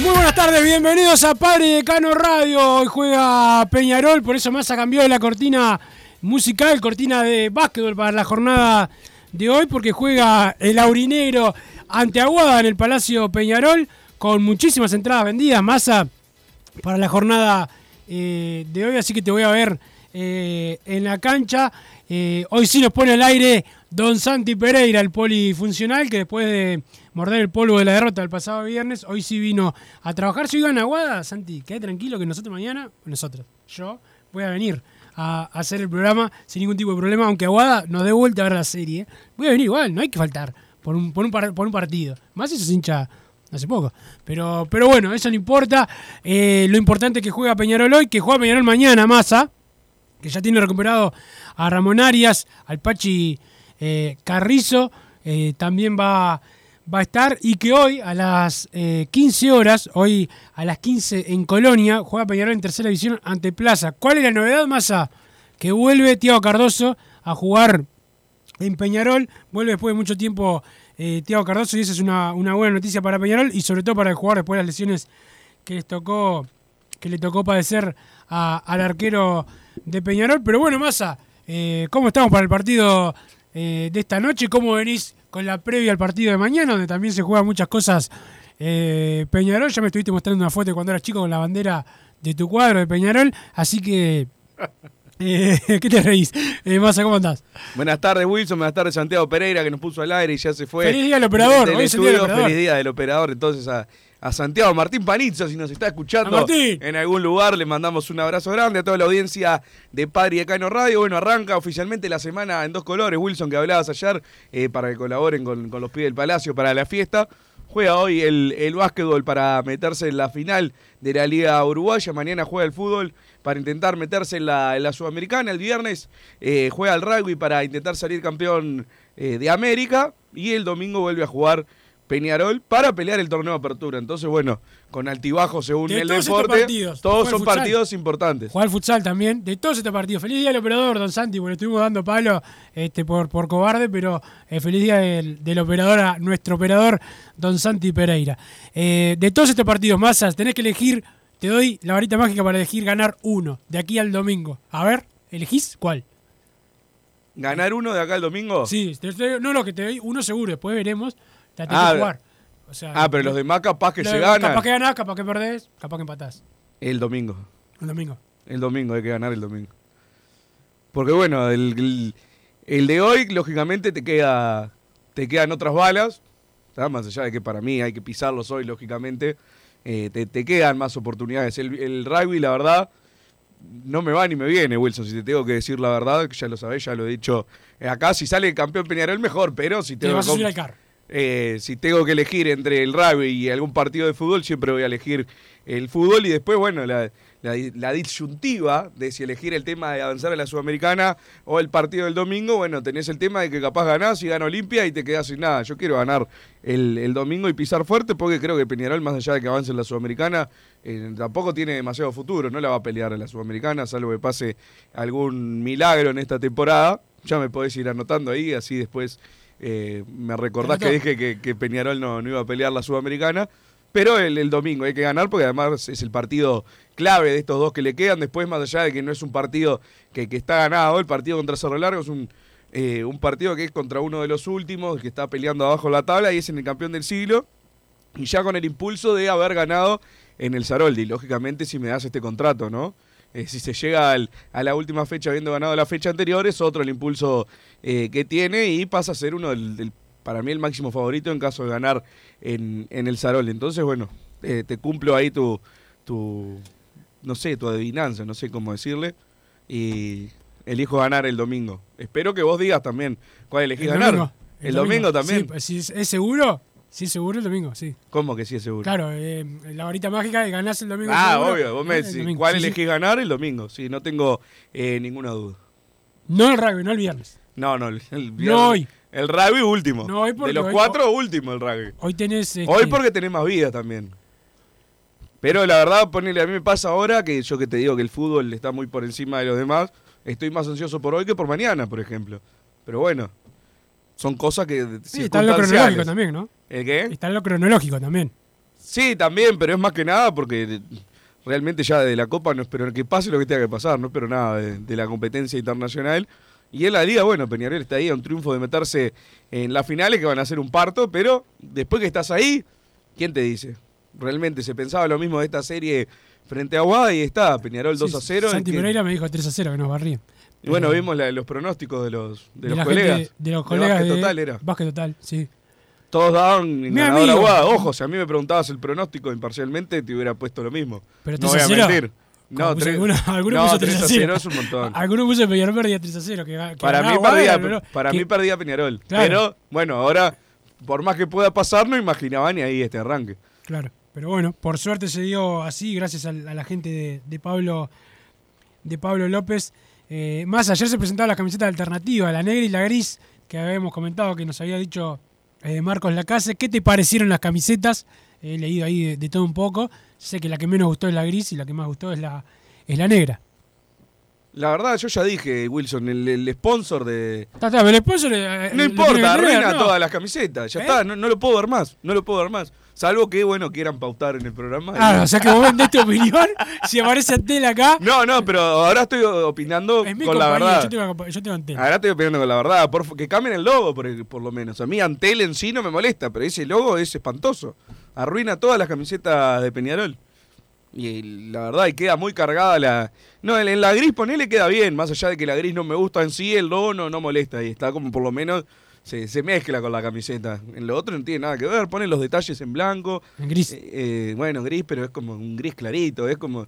Muy buenas tardes, bienvenidos a Padre Decano Radio. Hoy juega Peñarol, por eso Massa cambió la cortina musical, cortina de básquetbol para la jornada de hoy, porque juega el Aurinegro ante Aguada en el Palacio Peñarol, con muchísimas entradas vendidas. Massa para la jornada eh, de hoy, así que te voy a ver eh, en la cancha. Eh, hoy sí nos pone al aire Don Santi Pereira, el polifuncional, que después de morder el polvo de la derrota del pasado viernes, hoy sí vino a trabajar. Si iba en Aguada, Santi, quédate tranquilo que nosotros mañana, nosotros, yo voy a venir a, hacer el programa sin ningún tipo de problema, aunque Aguada nos dé vuelta a ver la serie. Voy a venir igual, no hay que faltar por un, por un, partido. Más eso se hincha hace poco. Pero, pero bueno, eso no importa. Eh, lo importante es que juega Peñarol hoy, que juega Peñarol mañana, Massa, que ya tiene recuperado a Ramón Arias, al Pachi eh, Carrizo, eh, también va, va a estar, y que hoy a las eh, 15 horas, hoy a las 15 en Colonia, juega Peñarol en tercera división ante Plaza. ¿Cuál es la novedad, Massa? Que vuelve Tiago Cardoso a jugar en Peñarol. Vuelve después de mucho tiempo eh, Tiago Cardoso y esa es una, una buena noticia para Peñarol y sobre todo para el jugador después de las lesiones que les tocó que le tocó padecer al arquero de Peñarol. Pero bueno, Massa, eh, ¿cómo estamos para el partido eh, de esta noche? ¿Cómo venís con la previa al partido de mañana, donde también se juegan muchas cosas? eh, Peñarol, ya me estuviste mostrando una foto de cuando eras chico con la bandera de tu cuadro de Peñarol, así que... eh, ¿Qué te reís? Eh, ¿cómo andás? Buenas tardes, Wilson. Buenas tardes, Santiago Pereira, que nos puso al aire y ya se fue. Feliz día del operador, Del hoy es el día del estudio. operador. Feliz día del operador. Entonces, a, a Santiago Martín Panizzo, si nos está escuchando en algún lugar, le mandamos un abrazo grande a toda la audiencia de Padre y Decano Radio. Bueno, arranca oficialmente la semana en dos colores, Wilson, que hablabas ayer, eh, para que colaboren con, con los pibes del Palacio para la fiesta. Juega hoy el, el básquetbol para meterse en la final de la Liga Uruguaya. Mañana juega el fútbol para intentar meterse en la, en la Sudamericana. El viernes eh, juega el rugby para intentar salir campeón eh, de América. Y el domingo vuelve a jugar Peñarol para pelear el torneo de apertura. Entonces, bueno, con altibajo según De el todos estos deporte, partidos, todos son futsal. partidos importantes. Jugar al futsal también, de todos estos partidos. Feliz día del operador, don Santi, porque le estuvimos dando palo este, por, por cobarde, pero eh, feliz día del, del operador a nuestro operador, don Santi Pereira. Eh, de todos estos partidos, Masas, tenés que elegir, te doy la varita mágica para elegir ganar uno, de aquí al domingo. A ver, ¿elegís cuál? ¿Ganar uno de acá el domingo? Sí, te doy- no, no, que te doy uno seguro, después veremos, la tenés Ah, que jugar. O sea, Ah, pero los demás capaz que se ganan. Capaz que ganás, capaz que perdés, capaz que empatás. El domingo. El domingo. El domingo, hay que ganar el domingo. Porque bueno, el, el- el de hoy, lógicamente, te queda. Te quedan otras balas. ¿tá? Más allá de que para mí hay que pisarlos hoy, lógicamente. eh, te, te quedan más oportunidades. El, el rugby, la verdad, no me va ni me viene, Wilson. Si te tengo que decir la verdad, que ya lo sabés, ya lo he dicho acá. Si sale campeón Peñarol, mejor. Pero si Te tengo vas a subir al carro. Eh, si tengo que elegir entre el rugby y algún partido de fútbol, siempre voy a elegir el fútbol y después, bueno, la, disyuntiva de si elegir el tema de avanzar a la Sudamericana o el partido del domingo, bueno, tenés el tema de que capaz ganás y gana Olimpia y te quedás sin nada. Yo quiero ganar el, el domingo y pisar fuerte porque creo que Peñarol, más allá de que avance en la Sudamericana, eh, tampoco tiene demasiado futuro, no la va a pelear en la Sudamericana, salvo que pase algún milagro en esta temporada. Ya me podés ir anotando ahí, así después eh, me recordás que dije que, que Peñarol no, no iba a pelear la Sudamericana. Pero el, el, domingo hay que ganar porque además es el partido clave de estos dos que le quedan. Después, más allá de que no es un partido que, que está ganado, el partido contra Cerro Largo es un, eh, un partido que es contra uno de los últimos, que está peleando abajo la tabla y es en el campeón del siglo. Y ya con el impulso de haber ganado en el Saroldi. Lógicamente, si me das este contrato, ¿no? Eh, si se llega al, a la última fecha habiendo ganado la fecha anterior, es otro el impulso eh, que tiene y pasa a ser uno del, del para mí el máximo favorito en caso de ganar en, en el Sarol. Entonces, bueno, eh, te cumplo ahí tu, tu, no sé, tu adivinanza, no sé cómo decirle, y elijo ganar el domingo. Espero que vos digas también cuál elegís El ganar. domingo, el, domingo, también. Sí, pues, ¿es seguro? Sí, seguro el domingo, sí. ¿Cómo que sí es seguro? Claro, eh, la varita mágica de ganás el domingo. Ah, seguro, obvio, vos me el decís, ¿cuál sí, sí. elegís ganar? El domingo, sí, no tengo eh, ninguna duda. No el rugby, no el viernes. No, no, el, el No hoy. El rugby último. No hoy porque de los hoy- cuatro, último el rugby. Hoy tenés. este, Hoy porque tenés más vida también. Pero la verdad, ponele, a mí me pasa ahora que yo que te digo que el fútbol está muy por encima de los demás, estoy más ansioso por hoy que por mañana, por ejemplo. Pero bueno, son cosas que Sí, está en lo cronológico también, ¿no? ¿El qué? Está en lo cronológico también. Sí, también, pero es más que nada porque realmente ya de la Copa no espero que pase lo que tenga que pasar, no espero nada de, de la competencia internacional. Y en la liga, bueno, Peñarol está ahí a un triunfo de meterse en las finales que van a ser un parto, pero después que estás ahí, ¿quién te dice? Realmente se pensaba lo mismo de esta serie frente a Aguada y está, Peñarol 2 a 0. Santi que- Pereira me dijo 3 a 0 que nos barrían. Y bueno, Eh, vimos la- los pronósticos de los, de de los colegas. gente- de los colegas Básquet de Total era. Básquet Total, sí. Todos daban ganador. Aguada. Ojo, si a mí me preguntabas el pronóstico imparcialmente, te hubiera puesto lo mismo. Pero no 3 voy a a 0. mentir. No, puso tres- alguno- alguno no, puso 3 3 a a 0 0. es un montón. Algunos puso Peñarol perdía 3 a 0. Que, ga- que Para mí, perdía, pero para que- mí perdía Peñarol. Claro. Pero bueno, ahora, por más que pueda pasar, no imaginaba ni ahí este arranque. Claro, pero bueno, por suerte se dio así, gracias a, a la gente de, de Pablo de Pablo López. Eh, más ayer se presentaba la camiseta alternativa, la negra y la gris, que habíamos comentado que nos había dicho eh, Marcos Lacase. ¿Qué te parecieron las camisetas? He leído ahí de, de todo un poco. Sé que la que menos gustó es la gris y la que más gustó es la, es la negra. La verdad, yo ya dije, Wilson, el, el sponsor de... Está, está, pero el sponsor, eh, No importa, arruina ¿no? todas las camisetas. Ya está, no, no lo puedo ver más. No lo puedo ver más. Salvo que, bueno, quieran pautar en el programa. Ah, o sea que vos vendés tu opinión. si aparece Antel acá, No, no, pero ahora estoy opinando es mi con la verdad. Yo tengo, yo tengo Antel. Ahora estoy opinando con la verdad. Por, que cambien el logo, por, por lo menos. A mí Antel en sí no me molesta, pero ese logo es espantoso. Arruina todas las camisetas de Peñarol. Y la verdad, y queda muy cargada la... No, en, en la gris ponele queda bien. Más allá de que la gris no me gusta en sí, el logo no, no molesta. Y está como por lo menos... Se, se mezcla con la camiseta. En lo otro no tiene nada que ver. Ponen los detalles en blanco. En gris. Eh, eh, bueno, gris, pero es como un gris clarito. Es como...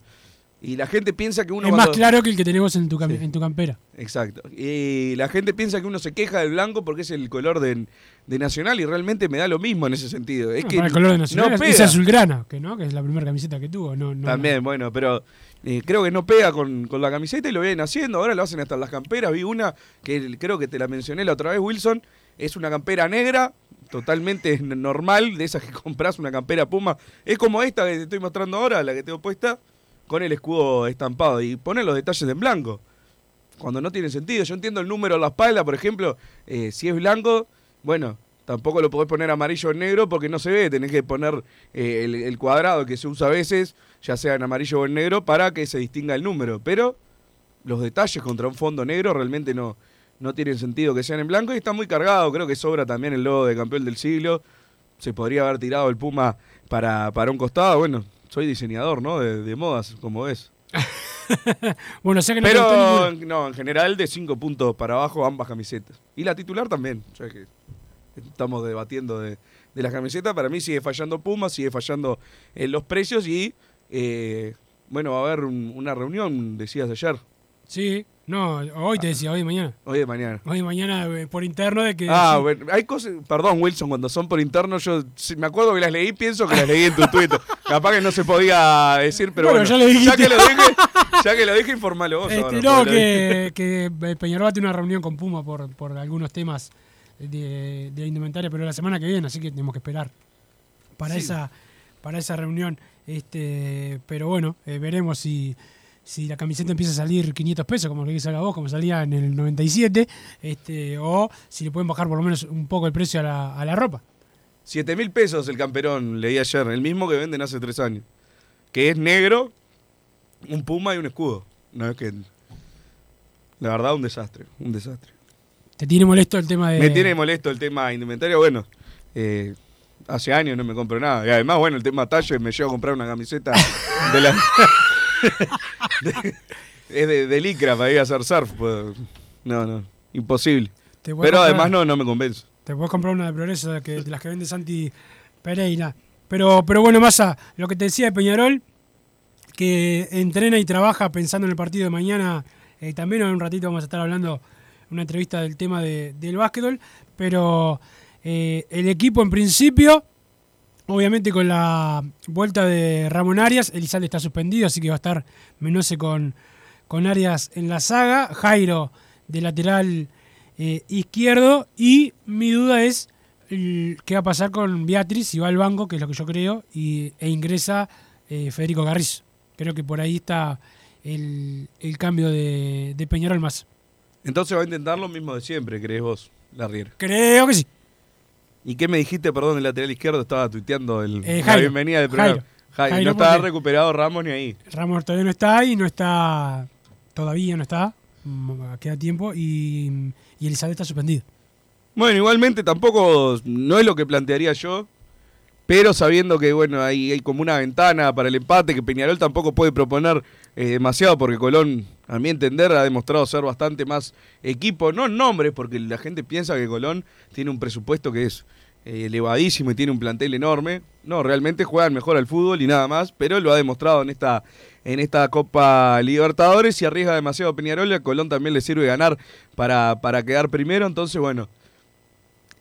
Y la gente piensa que uno... es más cuando- claro que el que tenemos en tu, cam- Sí. en tu campera. Exacto. Y la gente piensa que uno se queja del blanco porque es el color de, de Nacional y realmente me da lo mismo en ese sentido. Es No, que el color de Nacional no es- es azulgrana, que no, que es la primera camiseta que tuvo. No, no, También, bueno, pero eh, creo que no pega con, con la camiseta y lo vienen haciendo. Ahora lo hacen hasta en las camperas. Vi una que creo que te la mencioné la otra vez, Wilson. Es una campera negra, totalmente normal, de esas que compras una campera Puma. Es como esta que te estoy mostrando ahora, la que tengo puesta, con el escudo estampado. Y ponen los detalles en blanco. Cuando no tiene sentido. Yo entiendo el número en la espalda, por ejemplo, eh, si es blanco, bueno, tampoco lo podés poner amarillo o negro porque no se ve. Tenés que poner eh, el cuadrado que se usa a veces, ya sea en amarillo o en negro, para que se distinga el número. Pero los detalles contra un fondo negro realmente no, no tienen sentido que sean en blanco y está muy cargado. Creo que sobra también el logo de campeón del siglo. Se podría haber tirado el Puma para, para un costado. Bueno, soy diseñador, ¿no? De, de modas, como ves. Bueno, o sea que no Pero no, en general de 5 puntos para abajo ambas camisetas. Y la titular también. Ya que estamos debatiendo de, de las camisetas. Para mí sigue fallando Puma, sigue fallando en los precios y eh, bueno, va a haber un- una reunión, decías ayer. Sí, no, hoy te decía, hoy y mañana. Hoy de mañana. Hoy y mañana eh, por interno de que... Ah, sí. bueno, hay cosas, perdón Wilson, cuando son por interno, yo sí, me acuerdo que las leí, pienso que las leí en tu Twitter. Capaz que no se podía decir, pero Bueno, bueno, ya dijiste. que lo dije, ya que lo dije, informalo vos. Este, ahora, no, que, que eh, Peñarol va a tener una reunión con Puma por, por algunos temas de, de indumentaria, pero la semana que viene, así que tenemos que esperar para Sí. esa para esa reunión. Este, pero bueno, eh, veremos si, si la camiseta empieza a salir 500 pesos, como le dice a vos, como salía en el 97, este, o si le pueden bajar por lo menos un poco el precio a la, a la ropa. 7 mil pesos el camperón, leí ayer, el mismo que venden hace tres años. Que es negro, un puma y un escudo. No es que. La verdad, un desastre, un desastre. ¿Te tiene molesto el tema de...? Me tiene molesto el tema indumentario, bueno. eh, hace años no me compro nada. Y además, bueno, el tema talle, me llevo a comprar una camiseta de la. es de, de licra para ir a hacer surf. pues. No, no, imposible. Pero comprar- además no, no me convence. Te puedes comprar una de Progreso de, que, de las que vende Santi Pereira. Pero, pero bueno, Massa, lo que te decía de Peñarol, que entrena y trabaja pensando en el partido de mañana. eh, también en un ratito vamos a estar hablando una entrevista del tema de- del básquetbol. Pero eh, el equipo en principio, obviamente con la vuelta de Ramón Arias, Elizalde está suspendido, así que va a estar Menose con, con Arias en la saga. Jairo de lateral eh, izquierdo. Y mi duda es el- qué va a pasar con Beatriz, si va al banco, que es lo que yo creo, y, e ingresa eh, Federico Garrizo. Creo que por ahí está el, el cambio de, de Peñarol más. Entonces va a intentar lo mismo de siempre, crees vos, la Riera. Creo que sí. ¿Y qué me dijiste, perdón, del lateral izquierdo? Estaba tuiteando el, Eh, la bienvenida del programa. Jairo. Jairo, Jairo, no estaba porque- recuperado Ramos ni ahí. Ramos todavía no está y no está. Todavía no está. Mm, Queda tiempo y, y Elizabeth está suspendido. Bueno, igualmente tampoco no es lo que plantearía yo, pero sabiendo que bueno hay, hay como una ventana para el empate, que Peñarol tampoco puede proponer eh, demasiado, porque Colón, a mi entender, ha demostrado ser bastante más equipo, no en nombres, porque la gente piensa que Colón tiene un presupuesto que es eh, elevadísimo y tiene un plantel enorme. No, realmente juegan mejor al fútbol y nada más, pero lo ha demostrado en esta en esta Copa Libertadores y arriesga demasiado Peñarol, y a Colón también le sirve ganar para, para quedar primero, entonces bueno,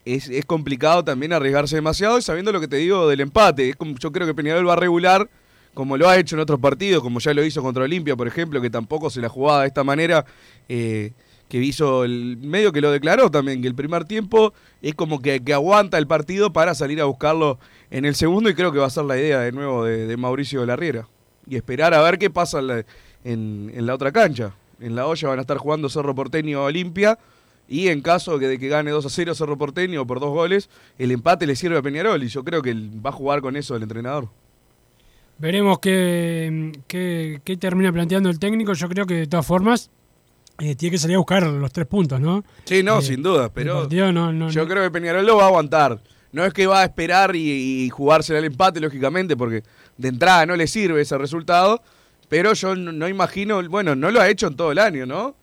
es, es complicado también arriesgarse demasiado y sabiendo lo que te digo del empate. Es como, yo creo que Peñarol va a regular, como lo ha hecho en otros partidos, como ya lo hizo contra Olimpia, por ejemplo, que tampoco se la jugaba de esta manera, eh, que hizo el medio que lo declaró también, que el primer tiempo es como que, que aguanta el partido para salir a buscarlo en el segundo y creo que va a ser la idea de nuevo de, de Mauricio Larriera. Y esperar a ver qué pasa en la, en- la otra cancha. En la olla van a estar jugando Cerro Porteño Olimpia. Y en caso de que gane 2 a 0 Cerro Porteño por dos goles, el empate le sirve a Peñarol. Y yo creo que va a jugar con eso el entrenador. Veremos qué, qué, qué termina planteando el técnico. Yo creo que de todas formas eh, tiene que salir a buscar los tres puntos, ¿no? Sí, no, Eh, sin duda. Pero partido no- no- yo no- creo que Peñarol lo va a aguantar. No es que va a esperar y, y jugársela al empate, lógicamente, porque de entrada no le sirve ese resultado. Pero yo no, no imagino, bueno, no lo ha hecho en todo el año, ¿no?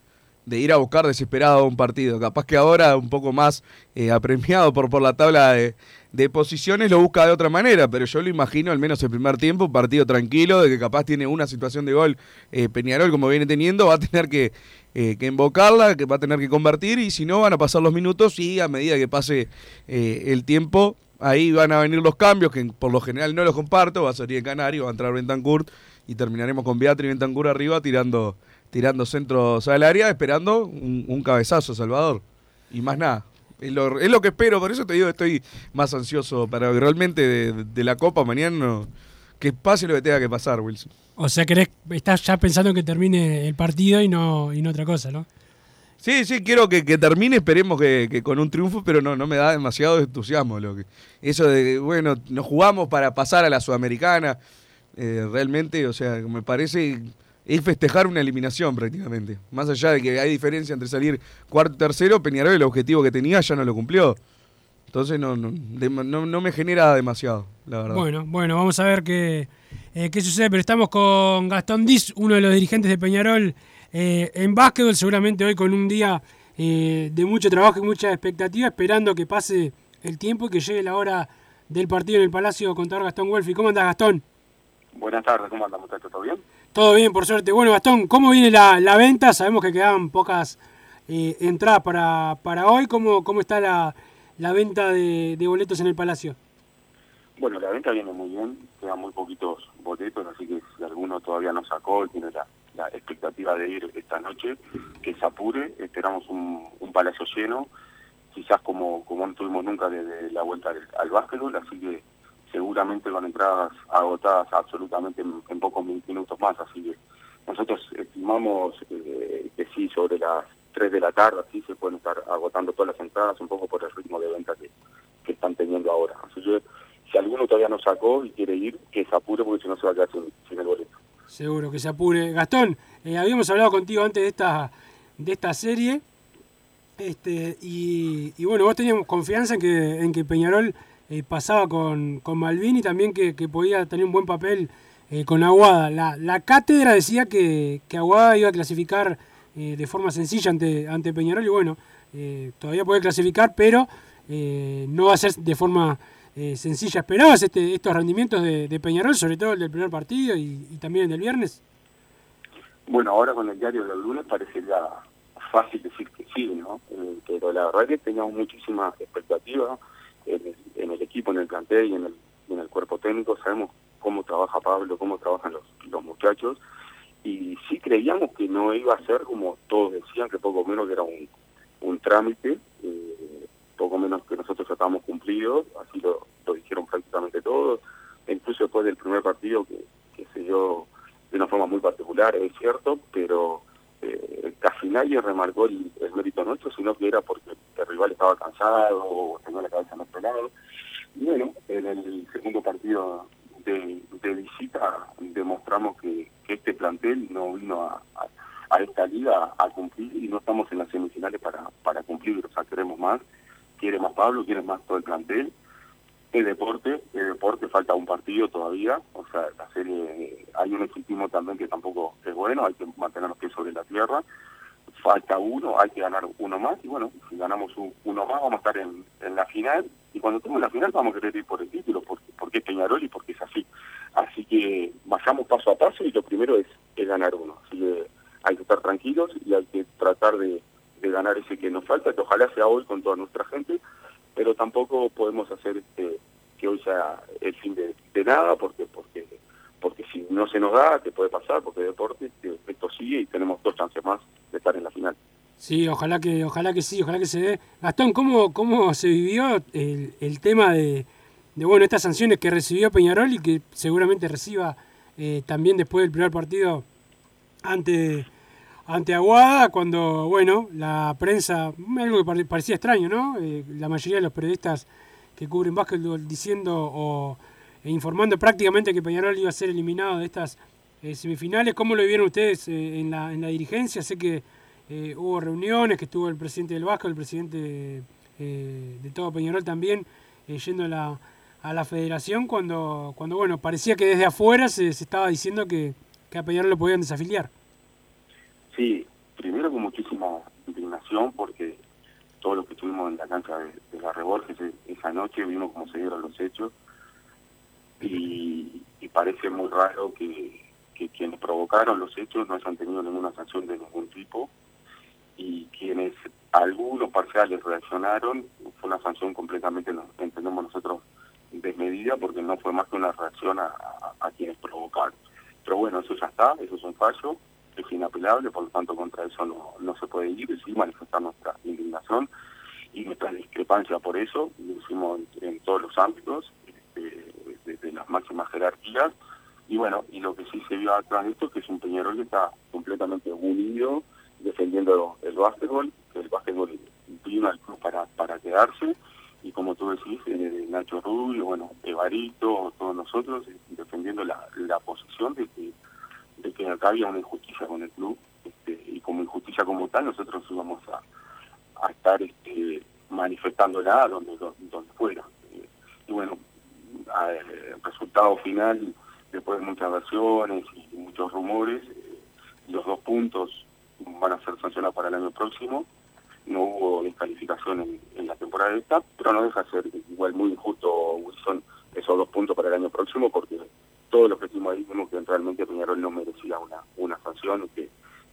De ir a buscar desesperado un partido. Capaz que ahora, un poco más eh, apremiado por, por la tabla de, de posiciones, lo busca de otra manera. Pero yo lo imagino, al menos el primer tiempo, un partido tranquilo, de que capaz tiene una situación de gol eh, Peñarol, como viene teniendo, va a tener que, eh, que invocarla, que va a tener que convertir, y si no, van a pasar los minutos y a medida que pase eh, el tiempo, ahí van a venir los cambios, que por lo general no los comparto, va a salir el Canario, va a entrar Bentancur y terminaremos con Beatriz Bentancur arriba tirando, tirando centros al área, esperando un, un cabezazo, Salvador. Y más nada. Es lo, es lo que espero, por eso te digo estoy más ansioso para realmente de, de la Copa mañana no- que pase lo que tenga que pasar, Wilson. O sea, querés, estás ya pensando en que termine el partido y no, y no otra cosa, ¿no? Sí, sí, quiero que, que termine, esperemos que, que con un triunfo, pero no, no me da demasiado entusiasmo. Lo que, eso de, bueno, nos jugamos para pasar a la Sudamericana, eh, realmente, o sea, me parece, es festejar una eliminación prácticamente. Más allá de que hay diferencia entre salir cuarto y tercero, Peñarol el objetivo que tenía ya no lo cumplió. Entonces no, no, de- no, no me genera demasiado, la verdad. Bueno, bueno, vamos a ver qué, eh, qué sucede, pero estamos con Gastón Diz, uno de los dirigentes de Peñarol eh, en básquetbol, seguramente hoy con un día eh, de mucho trabajo y mucha expectativa, esperando que pase el tiempo y que llegue la hora del partido en el Palacio contra Gastón Wolfi. ¿Cómo andás, Gastón? Buenas tardes, ¿cómo andan muchachos? ¿Todo bien? Todo bien, por suerte. Bueno, Gastón, ¿cómo viene la, la venta? Sabemos que quedan pocas eh, entradas para, para hoy. ¿Cómo, cómo está la, la venta de, boletos en el Palacio? Bueno, la venta viene muy bien, quedan muy poquitos boletos, así que si alguno todavía no sacó tiene la, la expectativa de ir esta noche, que se apure, esperamos un, un palacio lleno, quizás como, como no tuvimos nunca desde la vuelta al, al básquetbol, así que seguramente con entradas agotadas absolutamente en, en pocos minutos más, así que nosotros estimamos eh, que sí, sobre las 3 de la tarde, así se pueden estar agotando todas las entradas, un poco por el ritmo de venta que, que están teniendo ahora. Así que si alguno todavía no sacó y quiere ir, que se apure porque si no se va a quedar sin, el boleto. Seguro que se apure. Gastón, eh, habíamos hablado contigo antes de esta, de esta serie. Este, y, y bueno, vos teníamos confianza en que, en que Peñarol eh, pasaba con, con Malvin y también que, que podía tener un buen papel eh, con Aguada. La, la cátedra decía que, que Aguada iba a clasificar eh, de forma sencilla ante, ante Peñarol y bueno, todavía puede clasificar, pero no va a ser de forma sencilla. ¿Esperabas este, estos rendimientos de, Peñarol, sobre todo el del primer partido y, y también el del viernes? Bueno, ahora con el diario del lunes parecería fácil decir que sí, ¿no? Pero la verdad que teníamos muchísima expectativa en el, en el equipo, en el plantel y en el, en el cuerpo técnico. Sabemos cómo trabaja Pablo, cómo trabajan los, los muchachos. Y sí creíamos que no iba a ser como todos decían, que poco menos que era un, un trámite, eh, poco menos que nosotros estábamos cumplidos, así lo, lo dijeron prácticamente todos. Incluso después del primer partido que, que se dio de una forma muy particular, es cierto, pero eh, casi nadie remarcó el, el, mérito nuestro, sino que era porque el rival estaba cansado o tenía la cabeza más pelada. Y bueno, en el segundo partido de, visita demostramos que, este plantel no vino a, esta liga a cumplir y no estamos en las semifinales para, para cumplir, o sea, queremos más, quiere más Pablo, quiere más todo el plantel. El deporte, el deporte falta un partido todavía, o sea, la serie, hay un equipismo también que tampoco es bueno, hay que mantener los pies sobre la tierra, falta uno, hay que ganar uno más, y bueno, si ganamos uno más vamos a estar en, la final, y cuando estemos en la final vamos a querer ir por el título, porque, porque es Peñarol y porque es así. Así que vayamos paso a paso y lo primero es, es ganar uno, así que hay que estar tranquilos y hay que tratar de, ganar ese que nos falta, que ojalá sea hoy con toda nuestra gente, pero tampoco podemos hacer este, que hoy sea el fin de, nada, porque porque porque si no se nos da, ¿qué puede pasar? Porque deporte, esto sigue y tenemos dos chances más en la final. Sí, ojalá que ojalá que sí, ojalá que se dé. Gastón, ¿cómo, cómo se vivió el, el tema de, de, bueno, estas sanciones que recibió Peñarol y que seguramente reciba eh, también después del primer partido ante ante Aguada cuando, bueno, la prensa, algo que parecía extraño, ¿no? Eh, la mayoría de los periodistas que cubren básquetbol diciendo o e informando prácticamente que Peñarol iba a ser eliminado de estas eh, semifinales. ¿Cómo lo vieron ustedes en, la, en la dirigencia? Sé que eh, hubo reuniones, que estuvo el presidente del Vasco, el presidente de todo Peñarol también, yendo a la, a la federación cuando, cuando, bueno, parecía que desde afuera se, se estaba diciendo que, que a Peñarol lo podían desafiliar. Sí, primero con muchísima indignación porque todos los que estuvimos en la cancha de, de la Reborges esa noche vimos cómo se dieron los hechos y, y parece muy raro que, que, quienes provocaron los hechos no hayan tenido ninguna sanción de ningún tipo y quienes algunos parciales reaccionaron fue una sanción completamente, entendemos nosotros, desmedida porque no fue más que una reacción a, quienes provocaron. Pero bueno, eso ya está, eso es un fallo es inapelable, por lo tanto contra eso no, no se puede ir, y sí manifestar nuestra indignación y nuestra discrepancia por eso, lo hicimos en, todos los ámbitos, este, desde las máximas jerarquías, y bueno, y lo que sí se vio atrás de esto es que es un Peñarol que está completamente unido, defendiendo el básquetbol, que el básquetbol vino al club para, para quedarse, y como tú decís, eh, Nacho Rubio, bueno, Evarito, todos nosotros, eh, defendiendo la, la posición de que de que acá había una injusticia con el club este, y como injusticia como tal nosotros íbamos a, a estar este, manifestándola donde, donde fuera. Eh, y bueno, el resultado final, después de muchas versiones y muchos rumores, eh, los dos puntos van a ser sancionados para el año próximo. No hubo descalificación en, la temporada esta, pero no deja de ser igual muy injusto, Wilson, esos dos puntos para el año próximo porque todos los que estuvimos ahí vimos que realmente Peñarol no merecía una, una sanción que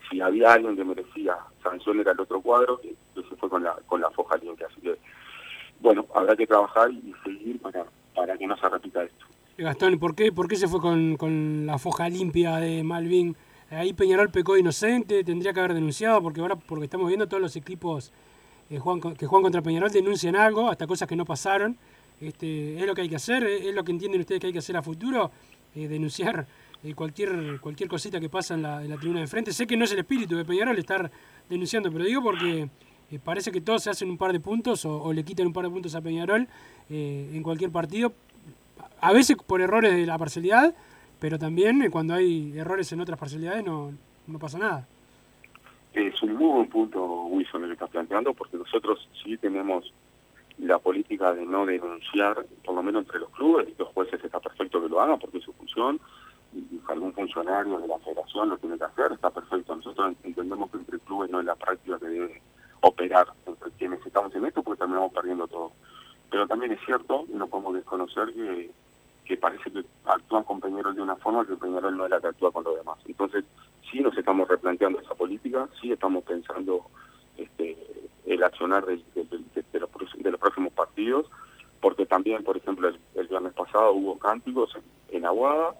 si había alguien que merecía sanción era el otro cuadro, que, que se fue con la, con la foja limpia. Así que, bueno, habrá que trabajar y seguir para, para que no se repita esto. Gastón, ¿por qué, ¿por qué se fue con, con la foja limpia de Malvin? Ahí Peñarol pecó inocente, tendría que haber denunciado, porque ahora, porque estamos viendo todos los equipos eh, con- que juegan contra Peñarol denuncian algo, hasta cosas que no pasaron. Este, es lo que hay que hacer, es lo que entienden ustedes que hay que hacer a futuro, eh, denunciar eh, cualquier cualquier cosita que pasa en la, tribuna de enfrente. Sé que no es el espíritu de Peñarol estar denunciando, pero digo porque eh, parece que todos se hacen un par de puntos o, o le quitan un par de puntos a Peñarol en cualquier partido, a veces por errores de la parcialidad, pero también eh, cuando hay errores en otras parcialidades no, no pasa nada. Es un muy buen punto, Wilson, el que estás planteando, porque nosotros sí tenemos la política de no denunciar, por lo menos entre los clubes, y los jueces está perfecto que lo hagan porque es su función, y algún funcionario de la federación lo tiene que hacer, está perfecto. Nosotros entendemos que entre clubes no es la práctica que debe operar entre quienes estamos en esto, porque terminamos perdiendo todo. Pero también es cierto, y no podemos desconocer que, que parece que actúan con Peñarol de una forma que Peñarol no es la que actúa con los demás. Entonces, sí nos estamos replanteando esa política, sí estamos pensando este, el accionar de, los, próximos- partidos, porque también, por ejemplo, el, el viernes pasado hubo cánticos en, en Aguada,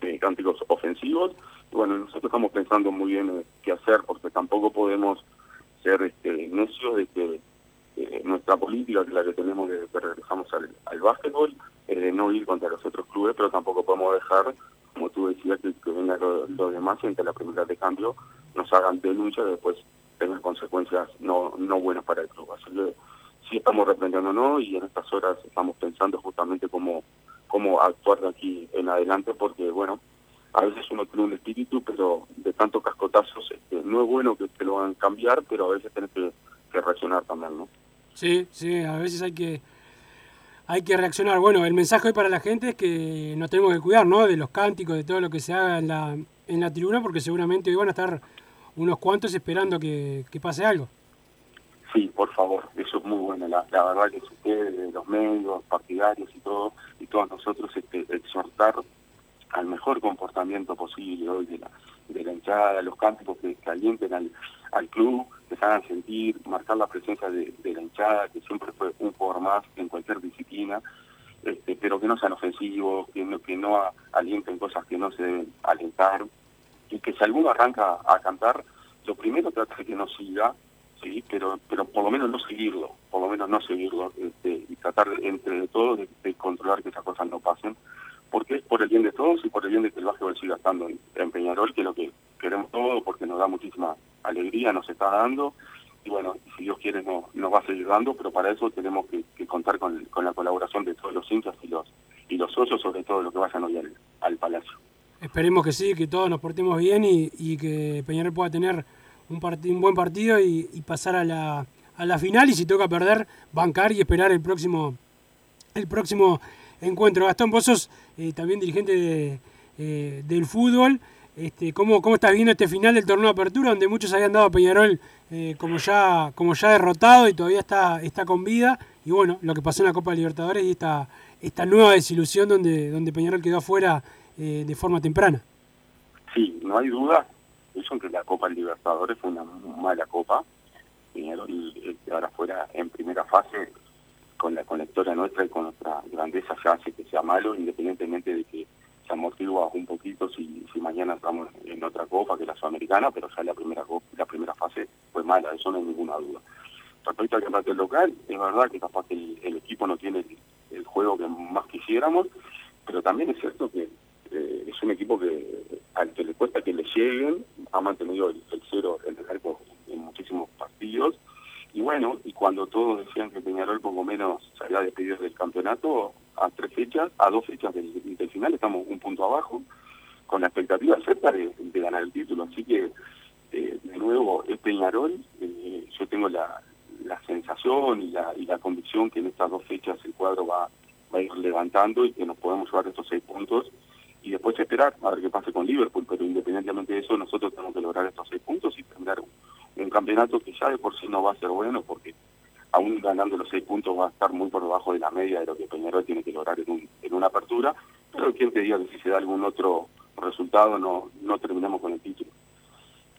eh, cánticos ofensivos, y bueno, nosotros estamos pensando muy bien eh, qué hacer, porque tampoco podemos ser este, necios de que eh, nuestra política, que la que tenemos desde que regresamos al, al básquetbol, es de no ir contra los otros clubes, pero tampoco podemos dejar, como tú decías, que, vengan los, demás y ante la primera de cambio nos hagan denuncias y después tengan consecuencias no, no buenas para el club. Así que sí estamos replanteándonos y en estas horas estamos pensando justamente cómo, cómo actuar de aquí en adelante, porque bueno, a veces uno tiene un espíritu, pero de tantos cascotazos este, no es bueno que te lo hagan cambiar, pero a veces tenés que, que reaccionar también, ¿no? Sí, sí, a veces hay que hay que reaccionar. Bueno, el mensaje hoy para la gente es que nos tenemos que cuidar, ¿no? De los cánticos, de todo lo que se haga en la, en la tribuna, porque seguramente hoy van a estar unos cuantos esperando que, que pase algo. Sí, por favor, eso es muy bueno. La, la verdad que ustedes, los medios, partidarios y todo, y todos nosotros este, exhortar al mejor comportamiento posible hoy de la, de la hinchada, los cánticos que, que alienten al, al club, se hagan sentir, marcar la presencia de, la hinchada, que siempre fue un jugador más en cualquier disciplina, este, pero que no sean ofensivos, que no, que no a- alienten cosas que no se deben alentar, y que si alguno arranca a cantar, lo primero trata de que no siga, sí, pero pero por lo menos no seguirlo, por lo menos no seguirlo, este, y tratar entre todos de, de controlar que esas cosas no pasen, porque es por el bien de todos y por el bien de que el básquetbol siga estando en, en Peñarol, que es lo que queremos todos, porque nos da muchísima alegría, nos está dando, y bueno, si Dios quiere no, nos va a seguir dando, pero para eso tenemos que, contar con, la colaboración de todos los hinchas y los y los socios, sobre todo los que vayan hoy al, al Palacio. Esperemos que sí, que todos nos portemos bien y, que Peñarol pueda tener un, un buen partido y, pasar a la, a la final y si toca perder, bancar y esperar el próximo el próximo encuentro. Gastón, vos eh, también dirigente eh, del fútbol. Este, ¿cómo, ¿Cómo estás viendo este final del torneo de apertura donde muchos habían dado a Peñarol eh, como, ya, como ya derrotado y todavía está, está con vida? Y bueno, lo que pasó en la Copa Libertadores y esta, esta nueva desilusión donde, donde Peñarol quedó afuera eh, de forma temprana. Sí, no hay duda, eso en que la Copa Libertadores fue una mala copa. Peñarol eh, ahora fuera en primera fase con la, con la historia nuestra y con nuestra grandeza ya hace que sea malo, independientemente de que se amortigua un poquito si, si mañana estamos en otra copa que la sudamericana, pero ya la primera la primera fase fue mala, eso no hay ninguna duda. Respecto al campeonato local, es verdad que capaz que el, equipo no tiene el, juego que más quisiéramos, pero también es cierto que eh, es un equipo que al que le cuesta que le lleguen, ha mantenido el, el cero en el arco en muchísimos partidos, y bueno, y cuando todos decían que Peñarol poco menos se había despedido del campeonato, a tres fechas, a dos fechas del estamos un punto abajo, con la expectativa cerca de, ganar el título. Así que, eh, de nuevo, es Peñarol, eh, yo tengo la, sensación y la, convicción que en estas dos fechas el cuadro va, a ir levantando y que nos podemos llevar estos seis puntos y después esperar a ver qué pase con Liverpool, pero independientemente de eso nosotros tenemos que lograr estos seis puntos y terminar un, campeonato que ya de por sí no va a ser bueno porque aún ganando los seis puntos va a estar muy por debajo de la media de lo que Peñarol tiene que lograr en una apertura, pero quién te diga que si se da algún otro resultado no, no terminamos con el título.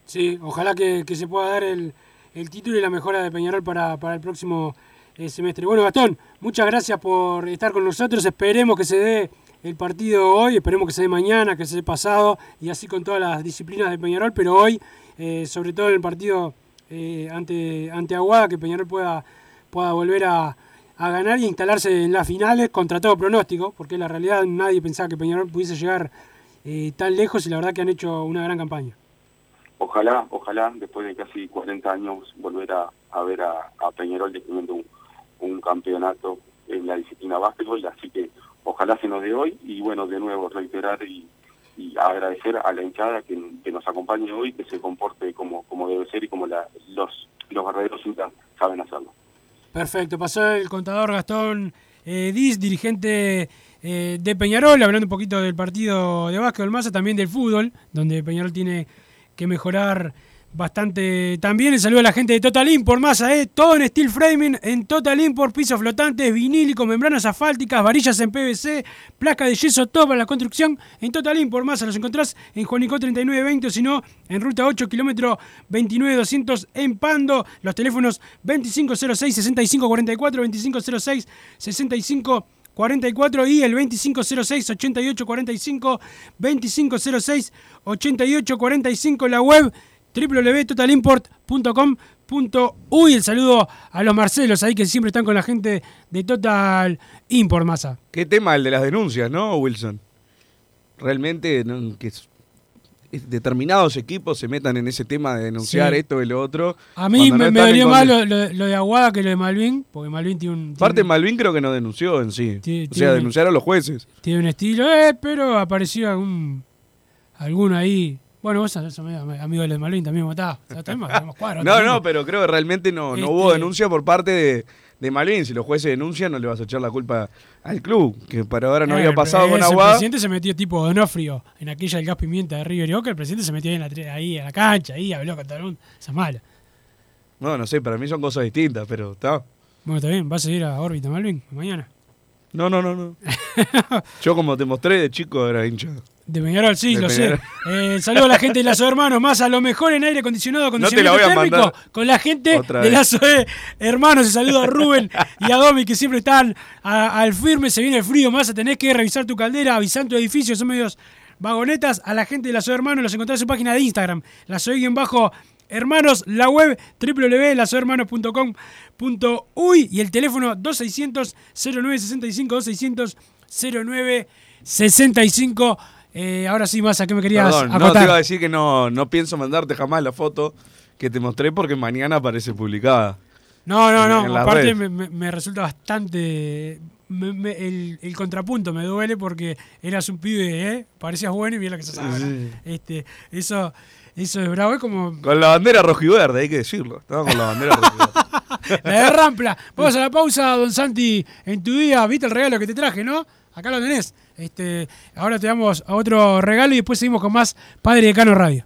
Sí, ojalá que, que se pueda dar el, el título y la mejora de Peñarol para, para el próximo eh, semestre. Bueno, Gastón, muchas gracias por estar con nosotros. Esperemos que se dé el partido hoy, esperemos que se dé mañana, que se dé pasado y así con todas las disciplinas de Peñarol, pero hoy, eh, sobre todo en el partido eh, ante, ante Aguada, que Peñarol pueda, pueda volver a, a ganar y instalarse en las finales contra todo pronóstico, porque la realidad nadie pensaba que Peñarol pudiese llegar eh, tan lejos y la verdad que han hecho una gran campaña. Ojalá, ojalá, después de casi 40 años, volver a, a ver a, a Peñarol defendiendo un, campeonato en la disciplina básquetbol, así que ojalá se nos dé hoy y bueno, de nuevo reiterar y, agradecer a la hinchada que, nos acompañe hoy, que se comporte como, como debe ser y como la, los, los verdaderos saben hacerlo. Perfecto, pasó el contador Gastón eh, Diz, dirigente eh, de Peñarol, hablando un poquito del partido de básquetbol, más también del fútbol, donde Peñarol tiene que mejorar bastante también. El saludo a la gente de Total Import, masa, ¿eh? todo en steel framing, en Total Import, pisos flotantes, vinílico, membranas asfálticas, varillas en PVC, placa de yeso, todo para la construcción. En Total Import, masa, los encontrás en Juanico 3920 o si no, en ruta 8, kilómetro 29200 en Pando. Los teléfonos 2506-6544, 2506-65 44 y el 2506 8845 2506 8845 la web www.totalimport.com.uy el saludo a los Marcelos ahí que siempre están con la gente de Total Import Masa. Qué tema el de las denuncias, ¿no, Wilson? Realmente ¿no? que determinados equipos se metan en ese tema de denunciar sí. esto y lo otro. A mí me, no me dolió más lo, lo, lo, de Aguada que lo de Malvin, porque Malvin tiene un... Parte tiene, Malvin creo que no denunció en sí. Tiene, o sea, denunciaron a los jueces. Tiene un estilo, eh, pero apareció algún alguno ahí... Bueno, vos sos amigo de Malvin, también votás. no, no, no, pero creo que realmente no, no este... hubo denuncia por parte de, de Malvin. Si los jueces denuncian, no le vas a echar la culpa al club, que para ahora no eh, había pasado con Aguada. El presidente se metió tipo Donofrio en aquella del gas pimienta de River y Oca. El presidente se metió ahí, en la, ahí a la cancha, ahí habló con todo el mundo. Esa mala. No, no sé, para mí son cosas distintas, pero está. Bueno, está bien. ¿Vas a ir a órbita, Malvin, mañana? No, no, no, no. Yo, como te mostré de chico, era hincha. De Peñarol, sí, de lo Peñarol. sé. Eh, saludo a la gente de Lazo Hermanos, más a lo mejor en aire acondicionado, acondicionamiento no te la voy a térmico, mandar con la gente de Lazo Hermanos. Se saluda a Rubén y a Domi, que siempre están al firme. Se viene el frío, más a tenés que revisar tu caldera, avisar tu edificio, son medios vagonetas. A la gente de Lazo Hermanos los encontrás en su página de Instagram, Lazo bajo Hermanos, la web www.lazohermanos.com.uy y el teléfono 2600 0965 2600 0965 eh, ahora sí, Massa, ¿qué me querías Perdón, acotar? No, te iba a decir que no, no pienso mandarte jamás la foto que te mostré porque mañana aparece publicada. No, no, no. Aparte me, me, me, resulta bastante... Me, el, el, contrapunto me duele porque eras un pibe, ¿eh? Parecías bueno y mira lo que ahora. Sí. Este, eso, eso es bravo, es como... Con la bandera rojiverde, hay que decirlo. Estaba con la bandera rojiverde. la de Rampla. Vamos a la pausa, don Santi, en tu día. ¿Viste el regalo que te traje, no? Acá lo tenés. Este, ahora te damos a otro regalo y después seguimos con más Padre de Cano Radio.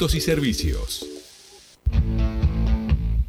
y servicios.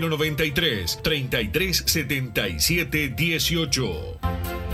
093 33 77 18.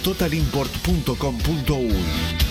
www.totalimport.com.uy.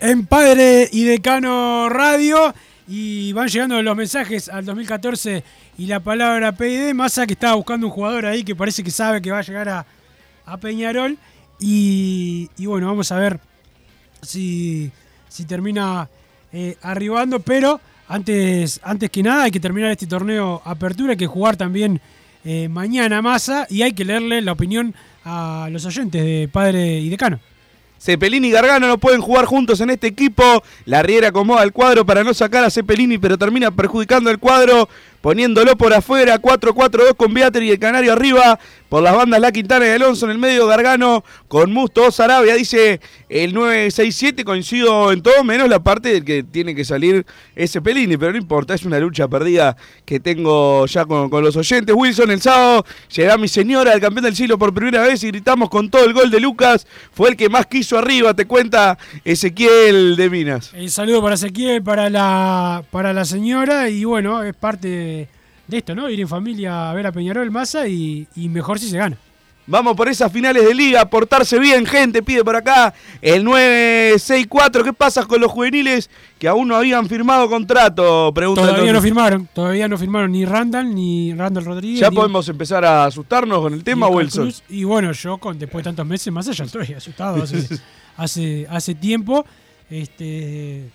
En Padre y Decano Radio y van llegando los mensajes al 2014 y la palabra PID. Massa que estaba buscando un jugador ahí que parece que sabe que va a llegar a, a Peñarol. Y, y bueno, vamos a ver si, si termina eh, arribando. Pero antes, antes que nada hay que terminar este torneo apertura, hay que jugar también eh, mañana masa y hay que leerle la opinión a los oyentes de Padre y Decano. Cepelini y Gargano no pueden jugar juntos en este equipo. La Riera acomoda el cuadro para no sacar a Cepelini, pero termina perjudicando el cuadro, poniéndolo por afuera. 4-4-2 con Beatriz y el Canario arriba. Por las bandas La Quintana y Alonso en el medio. Gargano con Musto Sarabia. Dice el 9-6-7. Coincido en todo, menos la parte del que tiene que salir ese Pelini, pero no importa. Es una lucha perdida que tengo ya con, con los oyentes. Wilson, el sábado llega mi señora, el campeón del siglo por primera vez y gritamos con todo el gol de Lucas. Fue el que más quiso arriba, te cuenta Ezequiel de Minas. El saludo para Ezequiel, para la, para la señora y bueno, es parte de esto, ¿no? Ir en familia a ver a Peñarol Massa y, y mejor si se gana. Vamos por esas finales de liga, portarse bien, gente, pide por acá el 964. ¿Qué pasa con los juveniles que aún no habían firmado contrato? Pregunta Todavía no firmaron, todavía no firmaron ni Randall ni Randall Rodríguez. ¿Ya ni- podemos empezar a asustarnos con el tema, Wilson? Y bueno, yo con, después de tantos meses más allá estoy asustado hace, hace, hace tiempo. Este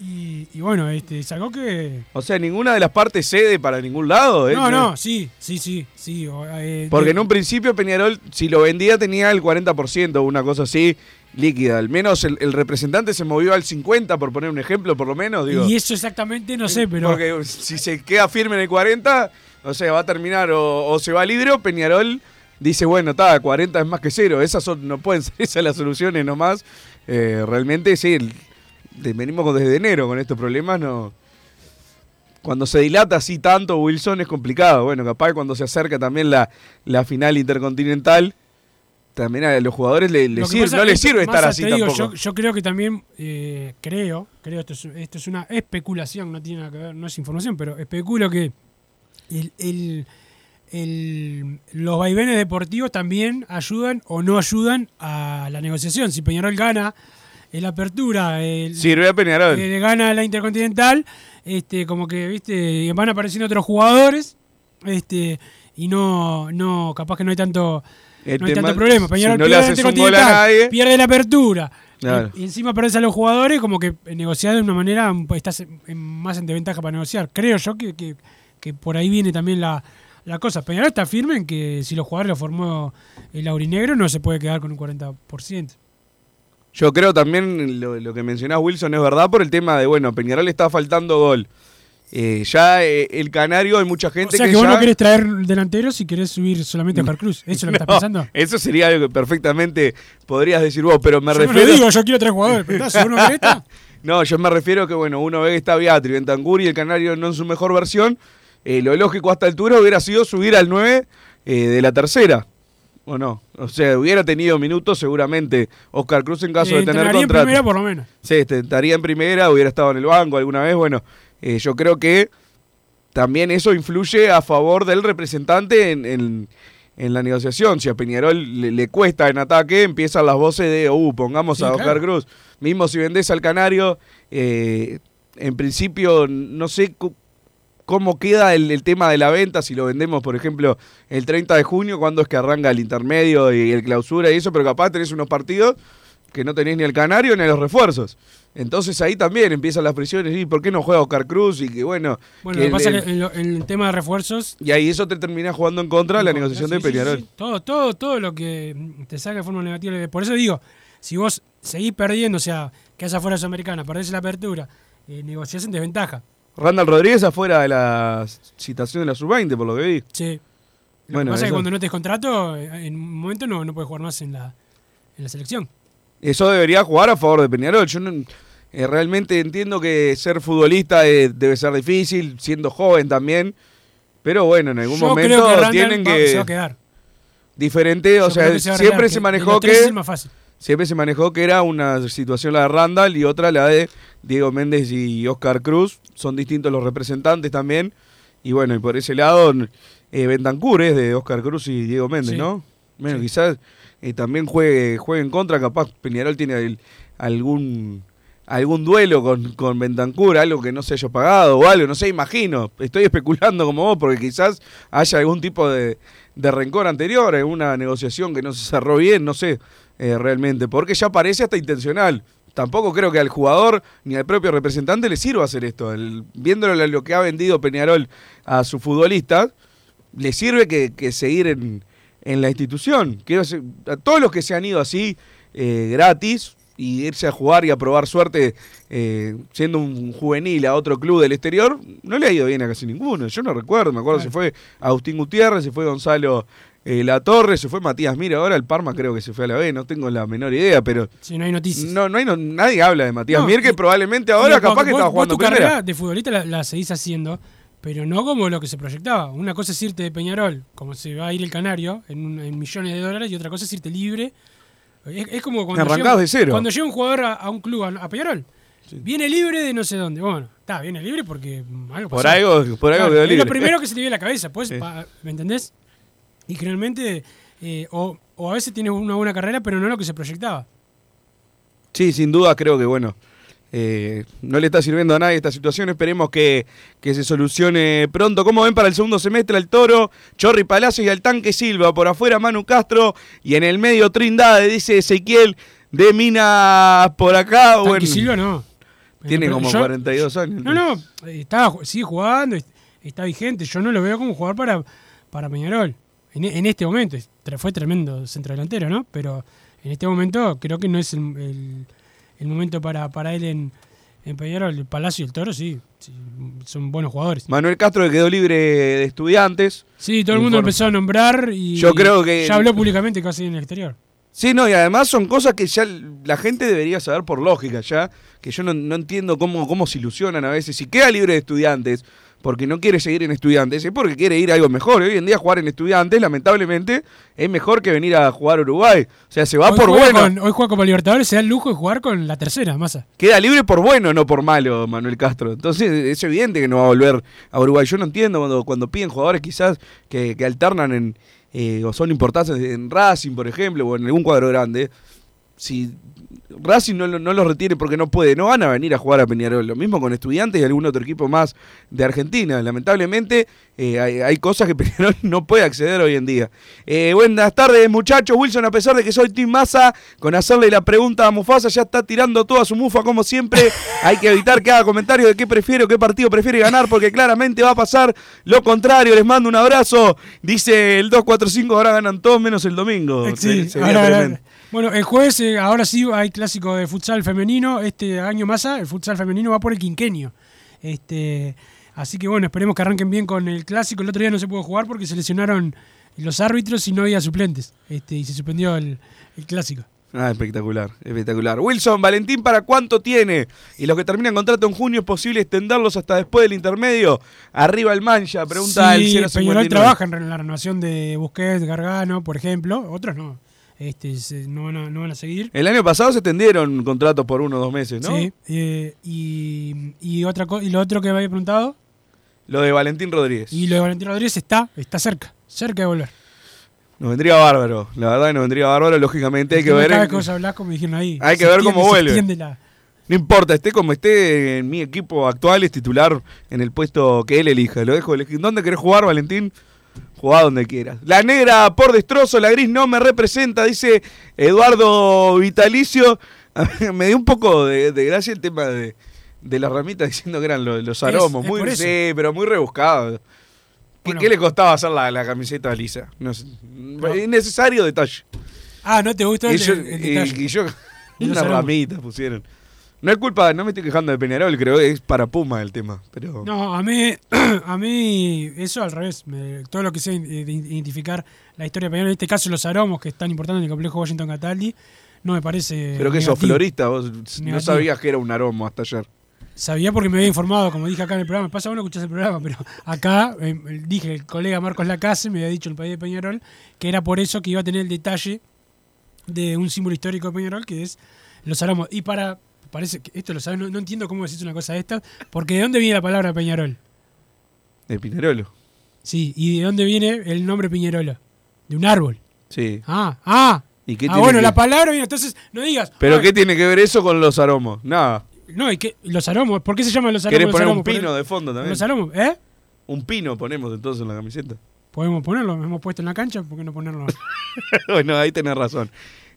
y, y bueno, este es algo que. O sea, ninguna de las partes cede para ningún lado, ¿eh? No, no, sí, sí, sí, sí. eh, Porque en un principio Peñarol, si lo vendía, tenía el 40%, una cosa así, líquida. Al menos el, el representante se movió al 50%, por poner un ejemplo, por lo menos. Digo. y eso exactamente no sé, pero. Porque si se queda firme en el 40, o sea, va a terminar o, o se va libre o Peñarol dice, bueno, está, 40 es más que cero. Esas son, no pueden ser esas las soluciones nomás. Eh, realmente sí, el- venimos desde enero con estos problemas, no. Cuando se dilata así tanto, Wilson es complicado. Bueno, capaz cuando se acerca también la, la final intercontinental, también a los jugadores le, sirve- no es les sirve estar así digo, tampoco. Yo, yo creo que también, eh, creo, creo, esto es, esto es una especulación, no tiene nada que ver, no es información, pero especulo que el, el- el- los vaivenes deportivos también ayudan o no ayudan a la negociación. Si Peñarol gana el apertura, el, Sirve a Peñarol. eh, gana la Intercontinental, este, como que, viste, van apareciendo otros jugadores, este, y no, no, capaz que no hay tanto, El no hay tanto problema. si Peñarol no le pierde la haces un gol a Intercontinental, nadie- pierde la apertura. Claro. Y, y encima aparecen los jugadores, como que negociar de una manera, estás en- en- más en desventaja para negociar. Creo yo que, que, que por ahí viene también la, la cosa. Peñarol está firme en que si los jugadores lo formó el aurinegro, no se puede quedar con un 40%. Yo creo también lo, lo que mencionás, Wilson, es verdad por el tema de, bueno, Peñarol le está faltando gol. Eh, ya eh, el Canario hay mucha O gente sea que, que, vos ya... no querés traer delanteros y querés subir solamente a Oscar Cruz. ¿Eso es lo que estás No, pensando? Eso sería algo que perfectamente podrías decir vos, pero me Yo no refiero... lo digo, yo quiero tres jugadores. Pero si no querés, está. No, yo me refiero que, bueno, uno ve que está Beatri, Bentancur y el Canario no en su mejor versión. eh, lo lógico a esta altura hubiera sido subir al 9 eh, de la tercera. ¿O no? O sea, hubiera tenido minutos seguramente Oscar Cruz en caso Eh, de tener entrenaría en contrato. primera por lo menos. Sí, estaría en primera, hubiera estado en el banco alguna vez. Bueno, eh, yo creo que también eso influye a favor del representante en, en- en la negociación. Si a Peñarol le, le cuesta en ataque, empiezan las voces de, uh, pongamos Sí, a Oscar claro. Cruz. Mismo si vendés al Canario, eh, en principio no sé cómo queda el, el tema de la venta, si lo vendemos, por ejemplo, el 30 de junio, cuando es que arranca el intermedio y el clausura y eso, pero capaz tenés unos partidos que no tenés ni el Canario ni los refuerzos. Entonces ahí también empiezan las presiones, ¿y por qué no juega Oscar Cruz? Y que bueno... Bueno, que lo que pasa es que en, lo- en el tema de refuerzos, y ahí eso te termina jugando en contra de la negociación sí, de sí, Peñarol. sí. Todo, todo, todo lo que te saca de forma negativa. Por eso digo, si vos seguís perdiendo, o sea, que esa fuera sudamericana, perdés la apertura, eh, negociás en desventaja. Randall Rodríguez afuera de la citación de la sub-20, por lo que vi. Sí. Lo Bueno, que pasa es que cuando no te contrato, en un momento no, no puedes jugar más en la, en la selección. Eso debería jugar a favor de Peñarol. Yo no- eh, realmente entiendo que ser futbolista eh, debe ser difícil, siendo joven también. Pero bueno, en algún Yo momento creo que tienen va- que... se va a quedar. Diferente, o sea, que se siempre arreglar, se manejó que... es más fácil. Siempre se manejó que era una situación la de Randall y otra la de Diego Méndez y Oscar Cruz. Son distintos los representantes también. Y bueno, y por ese lado, eh, Bentancur es de Oscar Cruz y Diego Méndez, Sí. ¿no? Bueno, quizás eh, también juegue, juegue en contra, capaz Peñarol tiene el- algún algún duelo con, con Bentancur, algo que no se haya pagado o algo, no sé, imagino. Estoy especulando como vos, porque quizás haya algún tipo de, de rencor anterior, una negociación que no se cerró bien, no sé, eh, realmente, porque ya parece hasta intencional. tampoco creo que al jugador ni al propio representante le sirva hacer esto. El- viéndolo lo- que ha vendido Peñarol a sus futbolistas, le sirve que, que seguir en, en la institución. Quiero decir, a todos los que se han ido así, eh, gratis, y irse a jugar y a probar suerte eh, siendo un juvenil a otro club del exterior, no le ha ido bien a casi ninguno. Yo no recuerdo, me acuerdo, se fue Agustín Gutiérrez, se fue Gonzalo eh, La Torre, se fue Matías Mira, ahora el Parma creo que se fue a la B, no tengo la menor idea, pero... Si no hay noticias. No, no hay, no- nadie habla de Matías No, Mir, que y- probablemente ahora vos- capaz que estaba vos jugando tu primera. carrera de futbolista la, la seguís haciendo, pero no como lo que se proyectaba. Una cosa es irte de Peñarol, como se va a ir el Canario, en, millones de dólares, y otra cosa es irte libre. Es, es como cuando llega, de cero. cuando llega un jugador a, a un club, a, a Peñarol. Viene libre de no sé dónde. Bueno, está, viene libre porque Por algo- por algo Claro, quedó Es libre. lo primero que se te viene a la cabeza, pues, Sí. pa- ¿me entendés? Y generalmente, eh, o, o a veces tienes una buena carrera, pero no lo que se proyectaba. Sí, sin duda creo que bueno. eh, no le está sirviendo a nadie esta situación. Esperemos que, que se solucione pronto. ¿Cómo ven para el segundo semestre al Toro? Chorri Palacios y al Tanque Silva. Por afuera Manu Castro. Y en el medio Trindade, dice Ezequiel de Minas por acá. Tanque bueno, Silva no. Tiene como yo- 42 años. No, no, está, sigue jugando, es- está vigente. Yo no lo veo como jugador para, para Peñarol. En, en este momento, fue tremendo centrodelantero, ¿no? Pero en este momento creo que no es el, el- el momento para, para él en, en Peñarol. El Palacio y el Toro, sí, sí, son buenos jugadores. Manuel Castro que quedó libre de estudiantes. Sí, todo el mundo empezó a nombrar y Yo creo que- ya habló públicamente seguir en el exterior. Sí, no, y además son cosas que ya la gente debería saber por lógica, ya, que yo no, no entiendo cómo, cómo se ilusionan a veces. Si queda libre de estudiantes, porque no quiere seguir en estudiantes, es porque quiere ir a algo mejor. Hoy en día jugar en estudiantes, lamentablemente, es mejor que venir a jugar a Uruguay. O sea, se va hoy por bueno. con- hoy juega Copa Libertadores, se da el lujo de jugar con la tercera, masa. Queda libre por bueno, no por malo, Manuel Castro. Entonces es evidente que no va a volver a Uruguay. Yo no entiendo cuando, cuando piden jugadores quizás que, que alternan en, eh, o son importantes en Racing, por ejemplo, o en algún cuadro grande. Si Racing no, no los retiene porque no puede, no van a venir a jugar a Peñarol. Lo mismo con estudiantes y algún otro equipo más de Argentina. Lamentablemente eh, hay, hay cosas que Peñarol no puede acceder hoy en día. Eh, buenas tardes muchachos. Wilson, a pesar de que soy Team Massa, con hacerle la pregunta a Mufasa ya está tirando toda su mufa como siempre. Hay que evitar que haga comentarios de qué prefiero, qué partido prefiere ganar, porque claramente va a pasar lo contrario. Les mando un abrazo. Dice el 245, ahora ganan todos menos el domingo. Sí, Se- sería ahora-. Bueno, el jueves, eh, ahora sí hay clásico de futsal femenino. Este año más, el futsal femenino va por el quinquenio. Este, así que bueno, esperemos que arranquen bien con el clásico. El otro día no se pudo jugar porque se lesionaron los árbitros y no había suplentes. Este, y se suspendió el, el clásico. Ah, espectacular, espectacular. Wilson, Valentín, ¿para cuánto tiene? Y los que terminan contrato en junio, ¿es posible extenderlos hasta después del intermedio? Arriba el mancha, pregunta el sí, 059. Peñarol trabaja en la renovación de Busquets, Gargano, por ejemplo. Otros no. Este, se- no, van a, no van a seguir. El año pasado se extendieron contratos por uno o dos meses, ¿no? Sí, eh, y, y otra y lo otro que me había preguntado, Lo de Valentín Rodríguez. y lo de Valentín Rodríguez está, está cerca, cerca de volver. Nos vendría bárbaro, la verdad que nos vendría bárbaro, lógicamente hay que ver... Cada hablás, como dijeron ahí. Hay que ver cómo vuelve. la- No importa, esté como esté en mi equipo actual, es titular en el puesto que él elija. Lo dejo elegir. ¿Dónde querés jugar, Valentín? Jugá donde quieras. La negra por destrozo, la gris no me representa, dice Eduardo Vitalicio. me dio un poco de, de gracia el tema de, de las ramitas diciendo que eran los, los aromos. es muy, sí, pero muy rebuscado. ¿Qué, Bueno. qué le costaba hacer la, la camiseta lisa? No sé. Innecesario detalle. Ah, ¿no te gustó Y el, yo, el- y- yo- aromos. ramitas pusieron. No es culpa, no me estoy quejando de Peñarol, creo que es para Puma el tema. Pero No, a mí, a mí eso al revés. me- todo lo que sea eh, de identificar la historia de Peñarol, en este caso los aromos, que es tan importante en el complejo Washington Cataldi, no me parece. Pero que sos negativo. florista, vos no sabías que era un aroma hasta ayer. Sabía porque me había informado, como dije acá en el programa. Pasa, vos no escuchás el programa, pero acá eh, dije, el colega Marcos Lacase me había dicho el país de Peñarol que era por eso que iba a tener el detalle de un símbolo histórico de Peñarol, que es los aromos. Y para, parece que esto lo sabes, no, no entiendo cómo decís una cosa de esta, porque ¿de dónde viene la palabra Peñarol? De Pinerolo. Sí, ¿y de dónde viene el nombre Piñerolo? De un árbol. Sí. Ah, ah. ¿Y qué ah, tiene bueno, que- la palabra viene, entonces no digas. ¿Pero ah, qué tiene que ver eso con los aromos? Nada. No, y que los aromos, ¿por qué se llaman los aromos? ¿Querés poner un aromos? Pino de fondo también? Los aromos, ¿eh? Un pino ponemos entonces en la camiseta. Podemos ponerlo, hemos puesto en la cancha, ¿por qué no ponerlo? bueno, ahí tenés razón.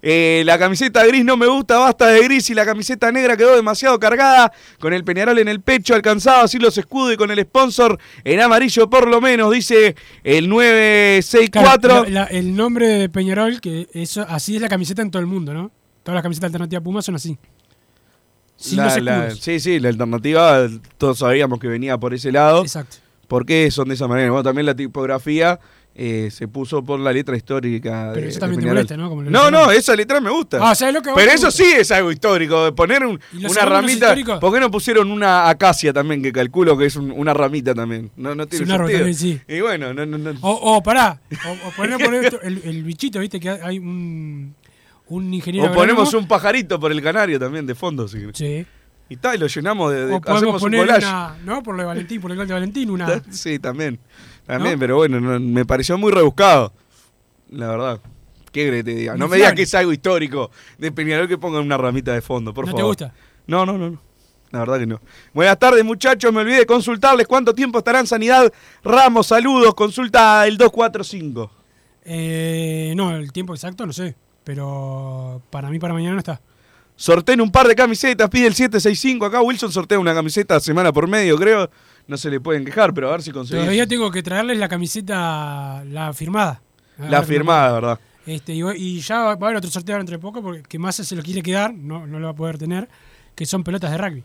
Eh, la camiseta gris no me gusta, basta de gris y la camiseta negra quedó demasiado cargada. Con el Peñarol en el pecho, alcanzado así los escudos y con el sponsor en amarillo por lo menos, dice el 964. Claro, la- la- el nombre de Peñarol, que eso, así es la camiseta en todo el mundo, ¿no? Todas las camisetas alternativas Puma son así. Sin La- los la- escudos. sí, sí, la alternativa, todos sabíamos que venía por ese lado. Exacto. ¿Por qué son de esa manera? Bueno, también la tipografía eh, se puso por la letra histórica. Pero de- eso también te molesta, ¿no? Como no, no, esa letra me gusta. Ah, ¿sabes lo que Pero eso gusta? sí es algo histórico. de Poner un- ¿Y los una es ramita. ¿Por qué no pusieron una acacia también? Que calculo que es un- una ramita también. No, no tiene un árbol sentido. también, sí. Y bueno, no, no, no. O, o pará, o, o poner, el, el bichito, ¿viste? Que hay un, un ingeniero. O ponemos un pajarito por el canario también de fondo. Si querés. Sí. Y tal, y lo llenamos de. de- O podemos un poner collage. una. ¿No? Por lo de Valentín, por el gol de Valentín, una. Sí, también. También, ¿No? pero bueno, no- me pareció muy rebuscado. La verdad. ¿Qué crees que te diga? No me digas que es algo histórico de Peñarol que pongan una ramita de fondo, por ¿No te favor. gusta? No, no, no, no. La verdad que no. Buenas tardes, muchachos. Me olvidé de consultarles cuánto tiempo estará en Sanidad Ramos. Saludos. Consulta el 245. Eh, no, el tiempo exacto no sé. Pero para mí, para mañana no está. Sorteen un par de camisetas. Pide el 765. Acá Wilson sortea una camiseta semana por medio, creo. No se le pueden quejar, pero a ver si conseguimos. Todavía tengo que traerles la camiseta, la firmada. La firmada, ¿verdad? Este, y, y ya va a haber otro sorteo dentro de poco, porque que Massa se lo quiere quedar, no, no lo va a poder tener, que son pelotas de rugby.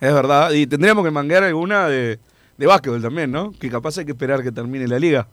Es verdad. Y tendríamos que manguear alguna de, de básquetbol también, ¿no? Que capaz hay que esperar que termine la liga.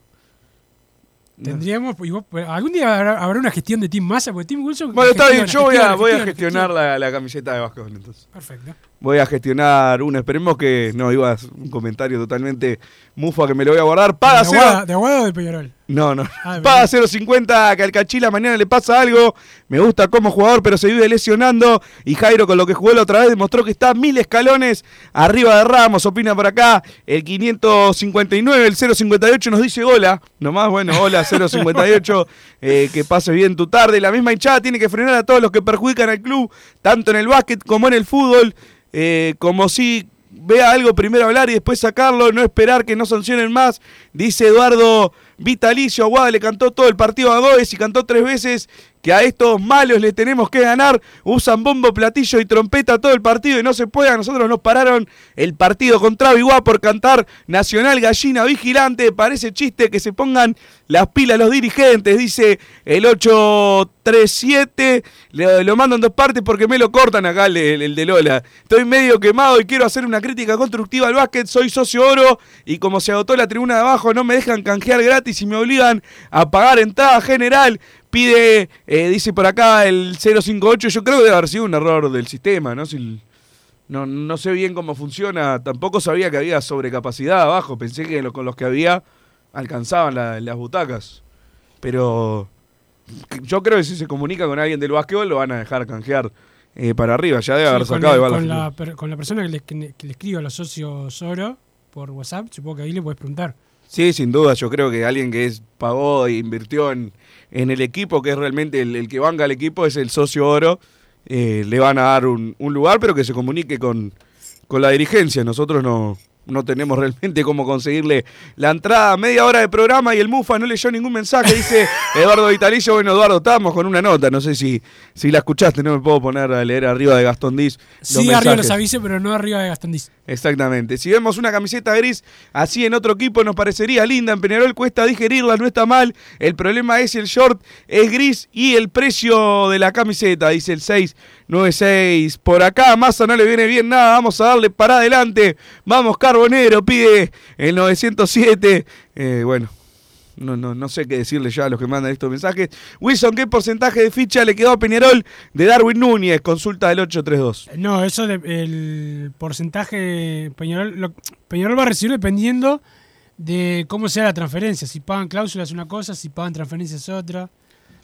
Tendríamos, y vos- algún día habrá, habrá una gestión de Team Massa, porque Team Wilson. Bueno, está bien. Yo voy a, voy a gestiona, gestionar la, la camiseta de básquetbol entonces. Perfecto. Voy a gestionar una. Esperemos que. No, iba a un comentario totalmente mufa que me lo voy a guardar. Paga ¿De. Aguada, de Aguada o de Peñarol? No, no. Ah, Paga 0.50 que al Cachila mañana le pasa algo. Me gusta como jugador, pero se vive lesionando. Y Jairo, con lo que jugó la otra vez, demostró que está mil escalones arriba de Ramos. Opina por acá el 559, el 058 nos dice hola. Nomás, bueno, hola 058. eh, que pase bien tu tarde. La misma hinchada tiene que frenar a todos los que perjudican al club, tanto en el básquet como en el fútbol. eh, como si vea algo primero hablar y después sacarlo, no esperar que no sancionen más. Dice Eduardo Vitalicio, Aguada le cantó todo el partido a Goes y cantó tres veces que a estos malos le tenemos que ganar. Usan bombo, platillo y trompeta todo el partido y no se puede. A nosotros nos pararon el partido contra Biguá por cantar Nacional Gallina Vigilante. Parece chiste que se pongan las pilas los dirigentes, dice el 837. Le- lo mando en dos partes porque me lo cortan acá el de Lola. Estoy medio quemado y quiero hacer una crítica constructiva al básquet. Soy socio oro y como se agotó la tribuna de abajo no me dejan canjear gratis y me obligan a pagar entrada general. Pide, eh, dice por acá el 058. Yo creo que debe haber sido un error del sistema, ¿no? Si- no, no sé bien cómo funciona. Tampoco sabía que había sobrecapacidad abajo. Pensé que lo- con los que había alcanzaban la- las butacas. Pero yo creo que si se comunica con alguien del básquetbol lo van a dejar canjear eh, para arriba. Ya debe Sí, haber sacado el- la con figura. la, per- con la persona que le, que le- a los socios oro por WhatsApp, supongo que ahí le puedes preguntar. Sí, sin duda. Yo creo que alguien que es pagó e invirtió en, en el equipo, que es realmente el, que banca el equipo, es el socio oro. eh, le van a dar un, un lugar, pero que se comunique con, con la dirigencia. Nosotros no, no tenemos realmente cómo conseguirle la entrada. Media hora de programa y el Mufa no leyó ningún mensaje, dice Eduardo Vitalicio. Bueno, Eduardo, estábamos con una nota. No sé si, si la escuchaste, no me puedo poner a leer arriba de Gastón Diz. los Sí, arriba los avisos, pero no arriba de Gastón Diz. Exactamente. Si vemos una camiseta gris así en otro equipo nos parecería linda. En Peñarol cuesta digerirla, no está mal. El problema es el short es gris y el precio de la camiseta, dice el 696. Por acá, Massa no le viene bien nada. Vamos a darle para adelante. Vamos, Carbonero, pide el 907. Eh, bueno. No, no, no sé qué decirle ya a los que mandan estos mensajes. Wilson, ¿qué porcentaje de ficha le quedó a Peñarol de Darwin Núñez? Consulta del 832. No, eso de, el porcentaje Peñarol, lo- Peñarol va a recibir dependiendo de cómo sea la transferencia. Si pagan cláusulas es una cosa, si pagan transferencias es otra.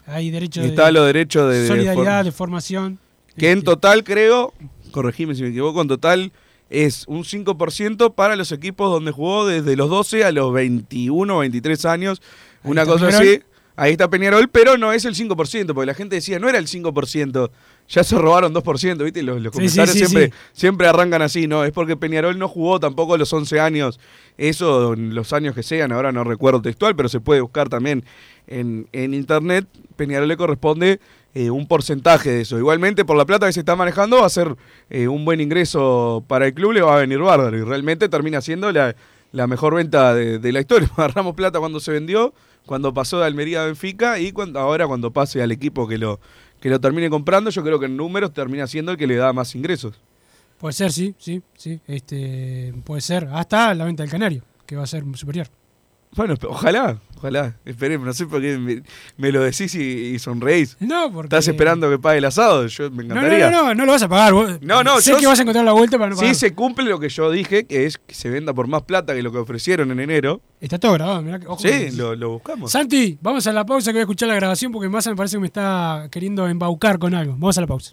Hay derecho Está de los derechos de- de solidaridad, form- de formación. Que en total creo, corregime si me equivoco, en total es un 5% para los equipos donde jugó desde los 12 a los 21 o 23 años. Ahí una cosa Peñarol. así. Ahí está Peñarol, pero no es el 5%, porque la gente decía, no era el 5%, ya se robaron 2%, ¿viste? Los, los Sí, comentarios sí, sí, siempre, siempre arrancan así, ¿no? Es porque Peñarol no jugó tampoco los 11 años, eso los años que sean, ahora no recuerdo textual, pero se puede buscar también en, en internet. Peñarol le corresponde eh, un porcentaje de eso. Igualmente, por la plata que se está manejando, va a ser eh, un buen ingreso para el club, le va a venir bárbaro. Y realmente termina siendo la, mejor venta de, de la historia. Agarramos plata cuando se vendió, cuando pasó de Almería a Benfica y cuando, ahora cuando pase al equipo que lo, que lo termine comprando, yo creo que en números termina siendo el que le da más ingresos. Puede ser, sí, sí, sí. Este, puede ser. Hasta la venta del Canario, que va a ser superior. Bueno, ojalá, ojalá. Esperemos, no sé por qué me, me lo decís y, y sonreís. No, porque... Estás esperando que pague el asado, yo me No, no, encantaría. no, no, no lo vas a pagar. vos. No, no, sé yo que vas a encontrar la vuelta para no pagar. Sí se cumple lo que yo dije, que es que se venda por más plata que lo que ofrecieron en enero. Está todo grabado, mirá que- ojo Sí, lo buscamos. Santi, vamos a la pausa que voy a escuchar la grabación porque Massa me parece que me está queriendo embaucar con algo. Vamos a la pausa.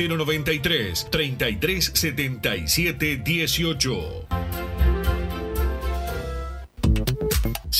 093 3377 18.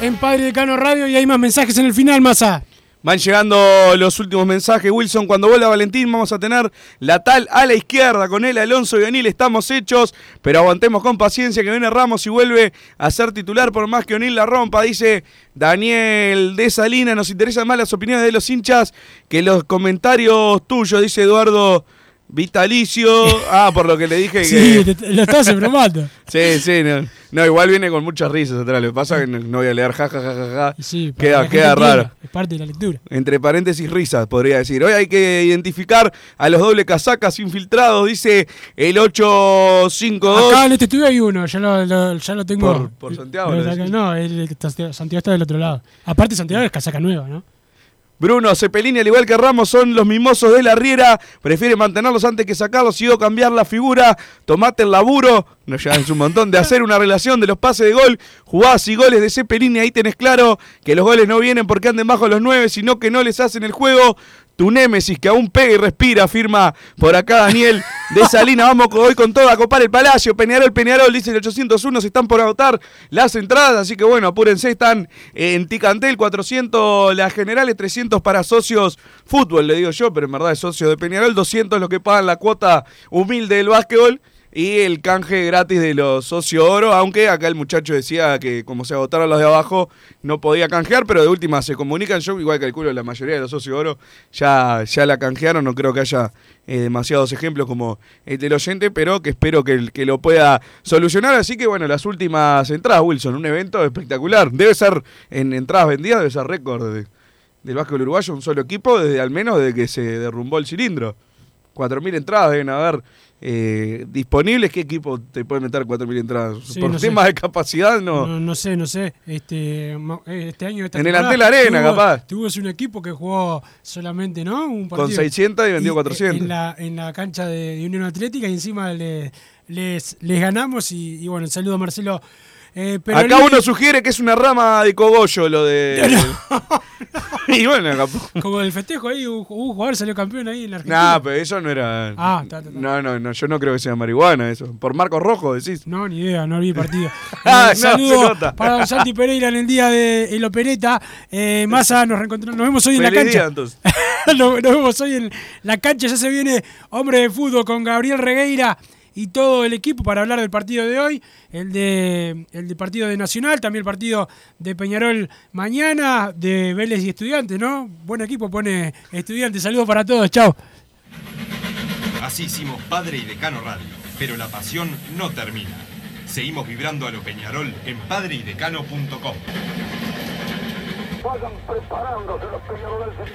En Padre Decano Radio y hay más mensajes en el final, Massa. Van llegando los últimos mensajes, Wilson. Cuando vuelva Valentín, vamos a tener la tal a la izquierda con él, Alonso y O'Neill. Estamos hechos, pero aguantemos con paciencia que viene Ramos y vuelve a ser titular por más que O'Neill la rompa. Dice Daniel de Salina. Nos interesan más las opiniones de los hinchas que los comentarios tuyos, dice Eduardo. Vitalicio, ah, por lo que le dije Sí, que... te- lo estás bromando. Sí, sí, no, no, igual viene con muchas risas atrás. Lo que pasa es que no, voy a leer ja, ja, ja, ja, ja. Sí, queda queda entienda, raro. Es parte de la lectura. Entre paréntesis risas, podría decir. Hoy hay que identificar a los doble casacas infiltrados, dice el 852. Acá en este estudio hay uno, ya lo, lo- ya lo tengo. Por- por Santiago, Lo no, el- Santiago está del otro lado. Aparte, Santiago es casaca nueva, ¿no? Bruno Cepelini, al igual que Ramos, son los mimosos de la Riera. Prefiere mantenerlos antes que sacarlos y o cambiar la figura. Tomate el laburo. Nos llevan un montón de hacer una relación de los pases de gol. Jugadas y goles de Cepelini. Ahí tenés claro que los goles no vienen porque anden bajo los nueve, sino que no les hacen el juego. Tu némesis que aún pega y respira, firma por acá Daniel de Salina. Vamos hoy con todo a copar el Palacio. Peñarol, Peñarol, dice el 801. Se están por agotar las entradas, así que bueno, apúrense. Están en Ticantel, 400 las generales, 300 para socios fútbol, le digo yo, pero en verdad es socio de Peñarol. 200 los que pagan la cuota humilde del básquetbol. Y el canje gratis de los socios oro, aunque acá el muchacho decía que como se agotaron los de abajo no podía canjear, pero de última se comunican. Yo igual calculo la mayoría de los socios oro ya, ya la canjearon, no creo que haya eh, demasiados ejemplos como el del oyente, pero que espero que, que lo pueda solucionar. Así que bueno, las últimas entradas, Wilson, un evento espectacular. Debe ser en entradas vendidas, debe ser récord de- del básquetbol uruguayo, un solo equipo, desde al menos desde que se derrumbó el cilindro. 4.000 entradas deben haber eh, disponibles. ¿Qué equipo te puede meter 4.000 entradas? Sí, Por no sé. temas de capacidad, no. No, no sé, no sé. Este, eh, este año. Esta En el Antel Arena, tuvo- capaz. Tuvimos un equipo que jugó solamente, ¿no? Un Con partido. 600 y vendió eh, 400. En la, en la cancha de, de Unión Atlética y encima le- les, les ganamos. Y, y bueno, saludo a Marcelo. Eh, pero Acá uno sugiere que es una rama de cogollo lo de. y bueno, capaz. Como el festejo ahí, un, un jugador salió campeón ahí en la Argentina. Nah, pero eso no era. Ah, está, está, está. No, no, no, yo no creo que sea marihuana eso. Por Marcos Rojo decís. No, ni idea, no vi partido. Ah, Eh, no, saludo para don Santi Pereira en el día de el Opereta. Eh, Massa, nos reencontramos, nos vemos hoy en la día, cancha. entonces. nos, nos vemos hoy en la cancha. Ya se viene hombre de fútbol con Gabriel Regueira y todo el equipo para hablar del partido de hoy, el de el de partido de Nacional, también el partido de Peñarol mañana, de Vélez y Estudiantes, ¿no? Buen equipo pone Estudiantes. Saludos para todos, chao. Así hicimos Padre y Decano Radio, pero la pasión no termina. Seguimos vibrando a lo Peñarol en padreidecano.com. Vayan preparándose los peñarolenses.